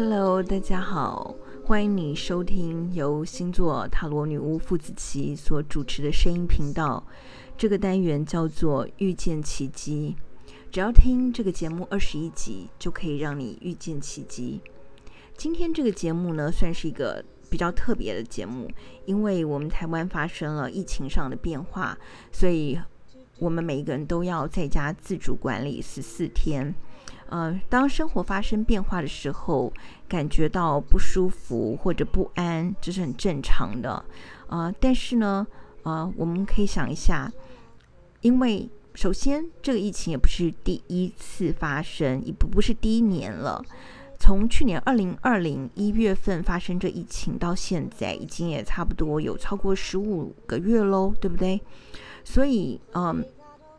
Hello，大家好，欢迎你收听由星座塔罗女巫傅子琪所主持的声音频道。这个单元叫做“遇见奇迹”，只要听这个节目二十一集，就可以让你遇见奇迹。今天这个节目呢，算是一个比较特别的节目，因为我们台湾发生了疫情上的变化，所以我们每一个人都要在家自主管理十四天。呃，当生活发生变化的时候，感觉到不舒服或者不安，这是很正常的。呃，但是呢，呃，我们可以想一下，因为首先这个疫情也不是第一次发生，也不不是第一年了。从去年二零二零一月份发生这疫情到现在，已经也差不多有超过十五个月喽，对不对？所以，嗯、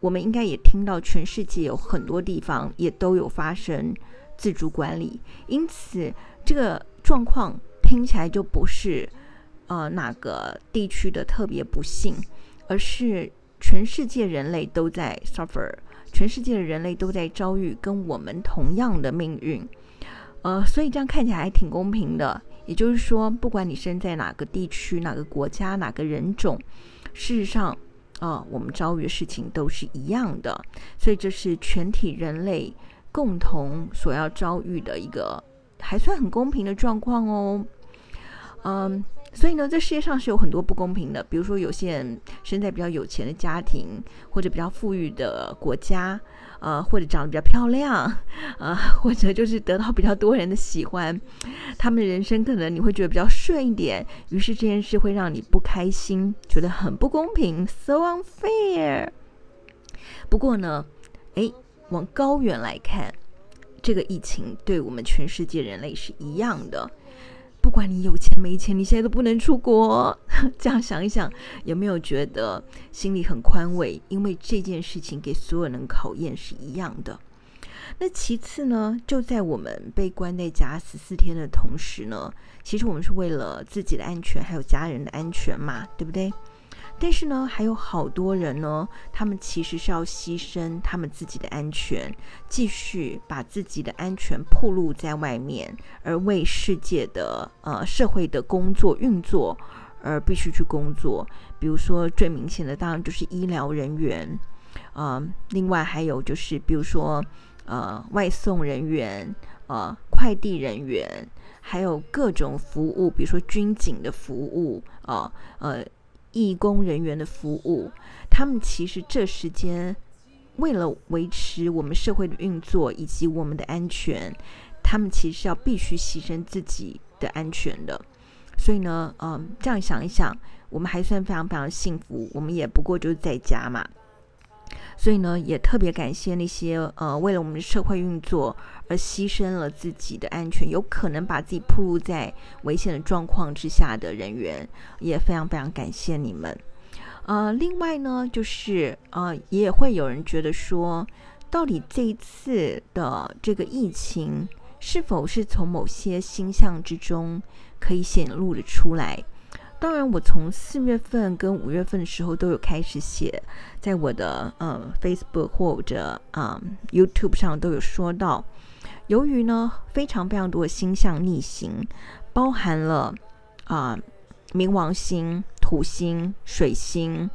我们应该也听到，全世界有很多地方也都有发生自主管理，因此这个状况听起来就不是呃哪个地区的特别不幸，而是全世界人类都在 suffer，全世界的人类都在遭遇跟我们同样的命运，呃，所以这样看起来还挺公平的。也就是说，不管你生在哪个地区、哪个国家、哪个人种，事实上。啊、我们遭遇的事情都是一样的，所以这是全体人类共同所要遭遇的一个还算很公平的状况哦。嗯，所以呢，这世界上是有很多不公平的，比如说有些人生在比较有钱的家庭，或者比较富裕的国家。呃，或者长得比较漂亮，呃，或者就是得到比较多人的喜欢，他们的人生可能你会觉得比较顺一点，于是这件事会让你不开心，觉得很不公平，so unfair。不过呢，诶，往高远来看，这个疫情对我们全世界人类是一样的。不管你有钱没钱，你现在都不能出国。这样想一想，有没有觉得心里很宽慰？因为这件事情给所有人考验是一样的。那其次呢，就在我们被关在家十四天的同时呢，其实我们是为了自己的安全，还有家人的安全嘛，对不对？但是呢，还有好多人呢，他们其实是要牺牲他们自己的安全，继续把自己的安全暴露在外面，而为世界的呃社会的工作运作而必须去工作。比如说最明显的，当然就是医疗人员，呃，另外还有就是比如说呃外送人员，呃快递人员，还有各种服务，比如说军警的服务，啊呃。呃义工人员的服务，他们其实这时间为了维持我们社会的运作以及我们的安全，他们其实是要必须牺牲自己的安全的。所以呢，嗯，这样想一想，我们还算非常非常幸福，我们也不过就是在家嘛。所以呢，也特别感谢那些呃，为了我们的社会运作而牺牲了自己的安全，有可能把自己暴露在危险的状况之下的人员，也非常非常感谢你们。呃，另外呢，就是呃，也会有人觉得说，到底这一次的这个疫情，是否是从某些星象之中可以显露的出来？当然，我从四月份跟五月份的时候都有开始写，在我的呃 Facebook 或者啊、呃、YouTube 上都有说到，由于呢非常非常多的星象逆行，包含了啊、冥王星、土星、水星，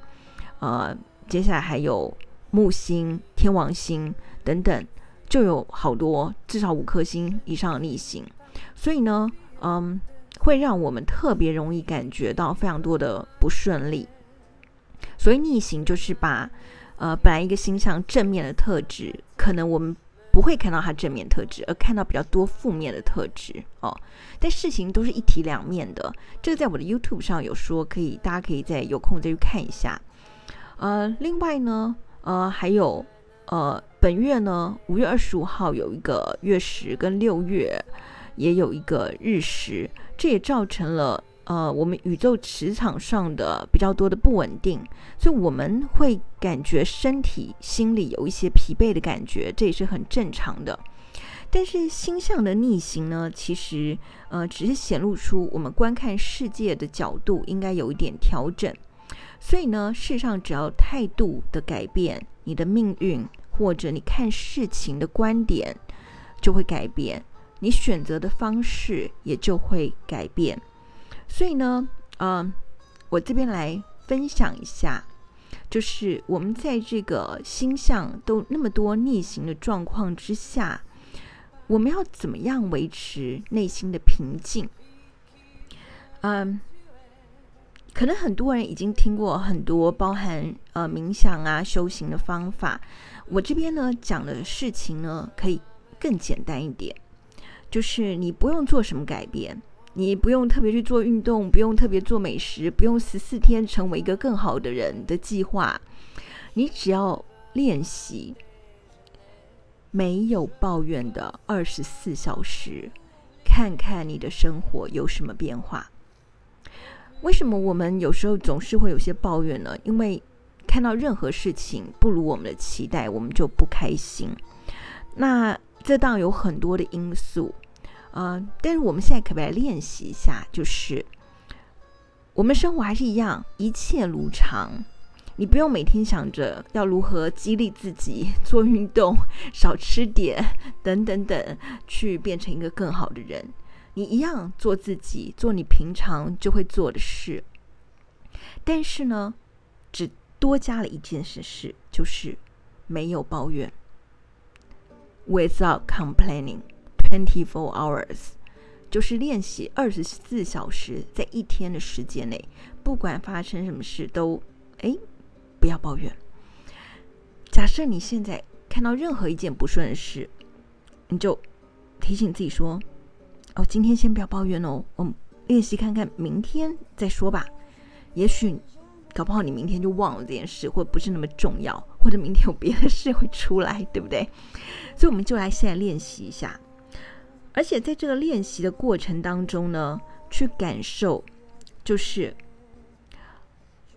呃，接下来还有木星、天王星等等，就有好多至少五颗星以上的逆行，所以呢，嗯。会让我们特别容易感觉到非常多的不顺利，所以逆行就是把呃本来一个星象正面的特质，可能我们不会看到它正面特质，而看到比较多负面的特质哦。但事情都是一体两面的，这个在我的 YouTube 上有说，可以大家可以再有空再去看一下。呃，另外呢，呃，还有呃本月呢，五月二十五号有一个月食，跟六月也有一个日食。这也造成了呃，我们宇宙磁场上的比较多的不稳定，所以我们会感觉身体、心里有一些疲惫的感觉，这也是很正常的。但是星象的逆行呢，其实呃，只是显露出我们观看世界的角度应该有一点调整。所以呢，事实上只要态度的改变，你的命运或者你看事情的观点就会改变。你选择的方式也就会改变。所以呢，嗯、我这边来分享一下，就是我们在这个星象都那么多逆行的状况之下，我们要怎么样维持内心的平静？嗯，可能很多人已经听过很多包含呃冥想啊、修行的方法。我这边呢讲的事情呢，可以更简单一点，就是你不用做什么改变，你不用特别去做运动，不用特别做美食，不用十四天成为一个更好的人的计划，你只要练习没有抱怨的二十四小时，看看你的生活有什么变化。为什么我们有时候总是会有些抱怨呢？因为看到任何事情不如我们的期待，我们就不开心。那这当有很多的因素，呃，但是我们现在可不可以练习一下？就是我们生活还是一样，一切如常。你不用每天想着要如何激励自己做运动、少吃点等等等，去变成一个更好的人。你一样做自己，做你平常就会做的事，但是呢，只多加了一件事，是就是没有抱怨，without complaining twenty four hours，就是练习二十四小时，在一天的时间内，不管发生什么事都哎，不要抱怨。假设你现在看到任何一件不顺的事，你就提醒自己说。哦，今天先不要抱怨哦，我们练习看看，明天再说吧。也许搞不好你明天就忘了这件事，或不是那么重要，或者明天有别的事会出来，对不对？所以我们就来现在练习一下。而且在这个练习的过程当中呢，去感受，就是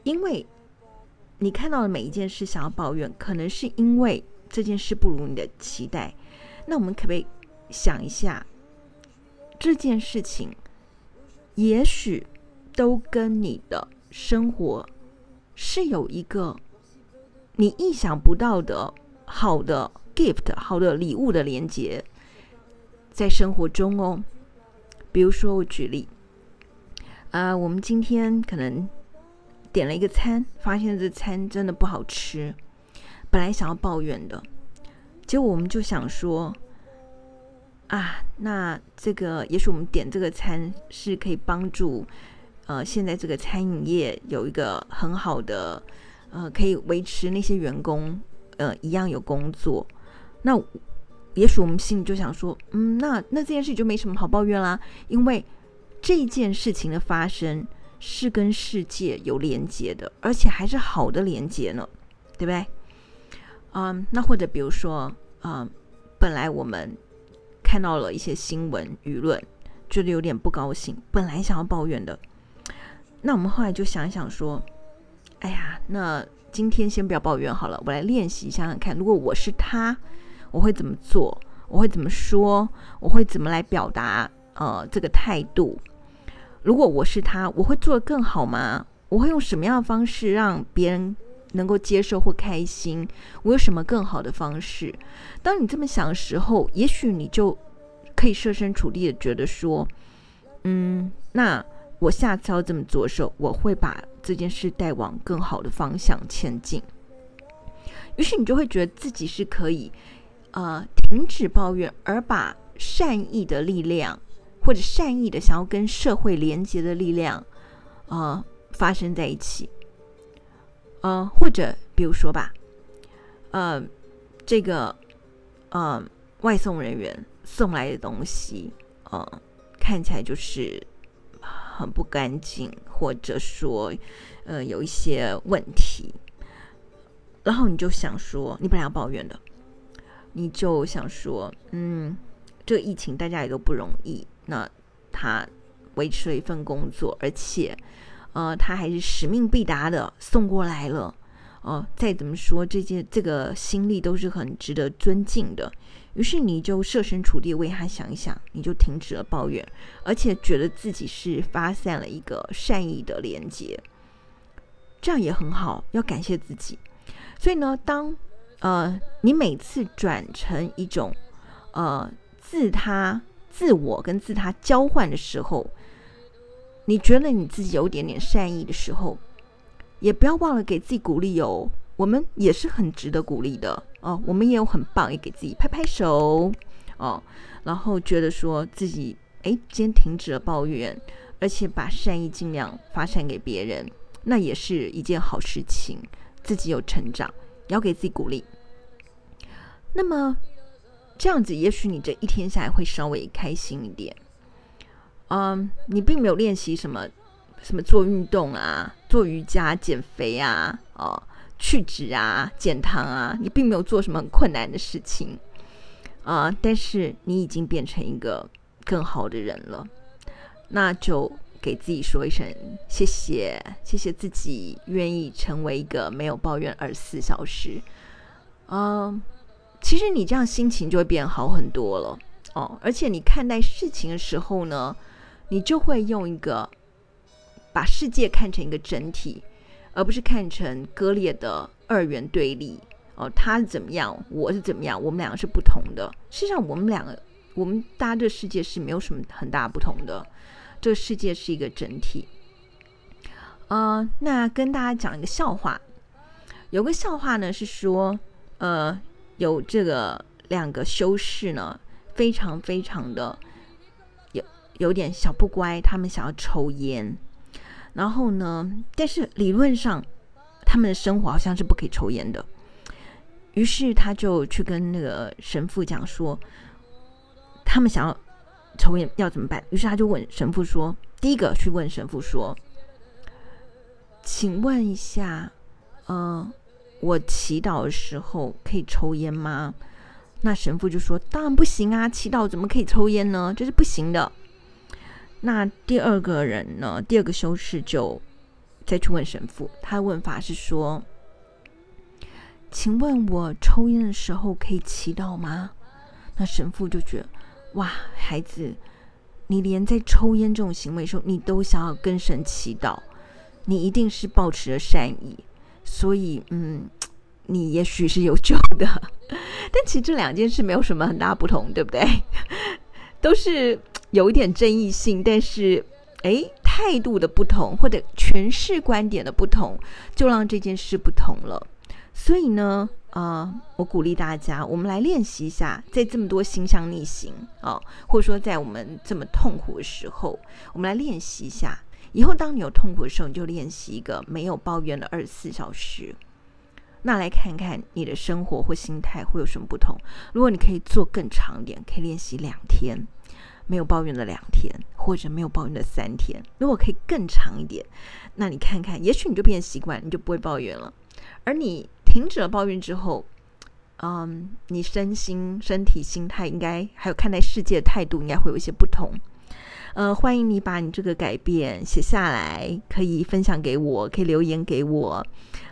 因为你看到的每一件事想要抱怨，可能是因为这件事不如你的期待。那我们可不可以想一下？这件事情，也许都跟你的生活是有一个你意想不到的好的 gift、好的礼物的连接在生活中哦。比如说，我举例，啊、我们今天可能点了一个餐，发现这餐真的不好吃，本来想要抱怨的，结果我们就想说。啊，那这个也许我们点这个餐是可以帮助，呃，现在这个餐饮业有一个很好的，呃，可以维持那些员工，呃，一样有工作。那也许我们心里就想说，嗯，那那这件事情就没什么好抱怨啦，因为这件事情的发生是跟世界有连接的，而且还是好的连接呢，对不对？嗯，那或者比如说，嗯，本来我们。看到了一些新闻舆论，觉得有点不高兴，本来想要抱怨的，那我们后来就想一想说，哎呀，那今天先不要抱怨好了，我来练习想想看，如果我是他，我会怎么做？我会怎么说？我会怎么来表达？呃，这个态度，如果我是他，我会做得更好吗？我会用什么样的方式让别人？能够接受或开心，我有什么更好的方式？当你这么想的时候，也许你就可以设身处地的觉得说，嗯，那我下次要这么做的时候，我会把这件事带往更好的方向前进。于是你就会觉得自己是可以，呃，停止抱怨，而把善意的力量，或者善意的想要跟社会连接的力量，呃，发生在一起。呃，或者比如说吧，呃，这个呃外送人员送来的东西，呃，看起来就是很不干净，或者说呃有一些问题，然后你就想说，你本来要抱怨的，你就想说，嗯，这疫情大家也都不容易，那他维持了一份工作，而且。呃，他还是使命必达的送过来了，哦、呃，再怎么说，这些这个心力都是很值得尊敬的。于是你就设身处地为他想一想，你就停止了抱怨，而且觉得自己是发散了一个善意的连接，这样也很好，要感谢自己。所以呢，当呃你每次转成一种呃自他自我跟自他交换的时候，你觉得你自己有点点善意的时候，也不要忘了给自己鼓励哦。我们也是很值得鼓励的。哦，我们也有很棒，也给自己拍拍手。哦，然后觉得说自己哎，今天停止了抱怨，而且把善意尽量发散给别人，那也是一件好事情，自己有成长，你要给自己鼓励。那么这样子，也许你这一天下来会稍微开心一点。嗯，你并没有练习什么什么做运动啊，做瑜伽、减肥啊，哦。去脂啊，减糖啊，你并没有做什么很困难的事情啊，但是你已经变成一个更好的人了，那就给自己说一声谢谢，谢谢自己愿意成为一个没有抱怨二十四小时。嗯，其实你这样心情就会变好很多了哦，而且你看待事情的时候呢，你就会用一个把世界看成一个整体。而不是看成割裂的二元对立哦，他是怎么样，我是怎么样，我们两个是不同的。实际上，我们两个，我们大家这个世界是没有什么很大不同的。这个世界是一个整体。呃，那跟大家讲一个笑话。有个笑话呢，是说，呃，有这个两个修士呢，非常非常的有有点小不乖，他们想要抽烟。然后呢，但是理论上，他们的生活好像是不可以抽烟的。于是他就去跟那个神父讲说，他们想要抽烟要怎么办？于是他就问神父说：“第一个去问神父说，请问一下，嗯、呃，我祈祷的时候可以抽烟吗？”那神父就说：“当然不行啊，祈祷怎么可以抽烟呢？这是不行的。”那第二个人呢？第二个修士就再去问神父，他的问法是说：“请问我抽烟的时候可以祈祷吗？”那神父就觉得：“哇，孩子，你连在抽烟这种行为的时候，你都想要跟神祈祷，你一定是抱持了善意，所以，嗯，你也许是有救的。但其实这两件事没有什么很大不同，对不对？都是。”有一点争议性，但是，诶，态度的不同或者诠释观点的不同，就让这件事不同了。所以呢，呃，我鼓励大家，我们来练习一下，在这么多心向逆行啊、或者说在我们这么痛苦的时候，我们来练习一下。以后当你有痛苦的时候，你就练习一个没有抱怨的二十四小时。那来看看你的生活或心态会有什么不同。如果你可以做更长一点，可以练习两天。没有抱怨的两天，或者没有抱怨的三天，如果可以更长一点，那你看看，也许你就变习惯，你就不会抱怨了。而你停止了抱怨之后，嗯，你身心、身体、心态应该还有看待世界的态度，应该会有一些不同。呃，欢迎你把你这个改变写下来，可以分享给我，可以留言给我。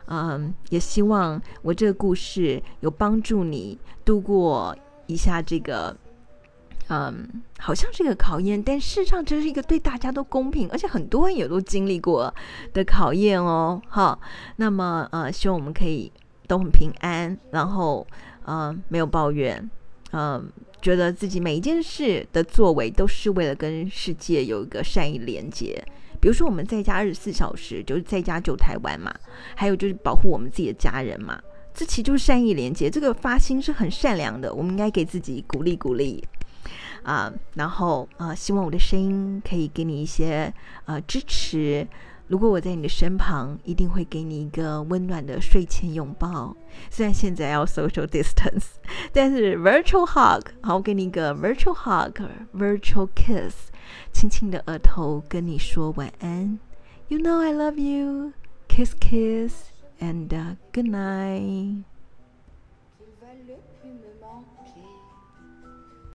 嗯，也希望我这个故事有帮助你度过一下这个。嗯，好像是一个考验，但事实上这是一个对大家都公平，而且很多人也都经历过的考验哦。好，那么呃，希望我们可以都很平安，然后呃，没有抱怨，嗯、觉得自己每一件事的作为都是为了跟世界有一个善意连接。比如说我们在家二十四小时，就是在家救台湾嘛，还有就是保护我们自己的家人嘛，这其实就是善意连接。这个发心是很善良的，我们应该给自己鼓励鼓励。啊、然后啊、希望我的声音可以给你一些呃支持。如果我在你的身旁，一定会给你一个温暖的睡前拥抱。虽然现在要 social distance，但是 virtual hug，好，我给你一个 virtual hug，virtual kiss，轻轻的额头跟你说晚安。You know I love you，kiss kiss，and、good night。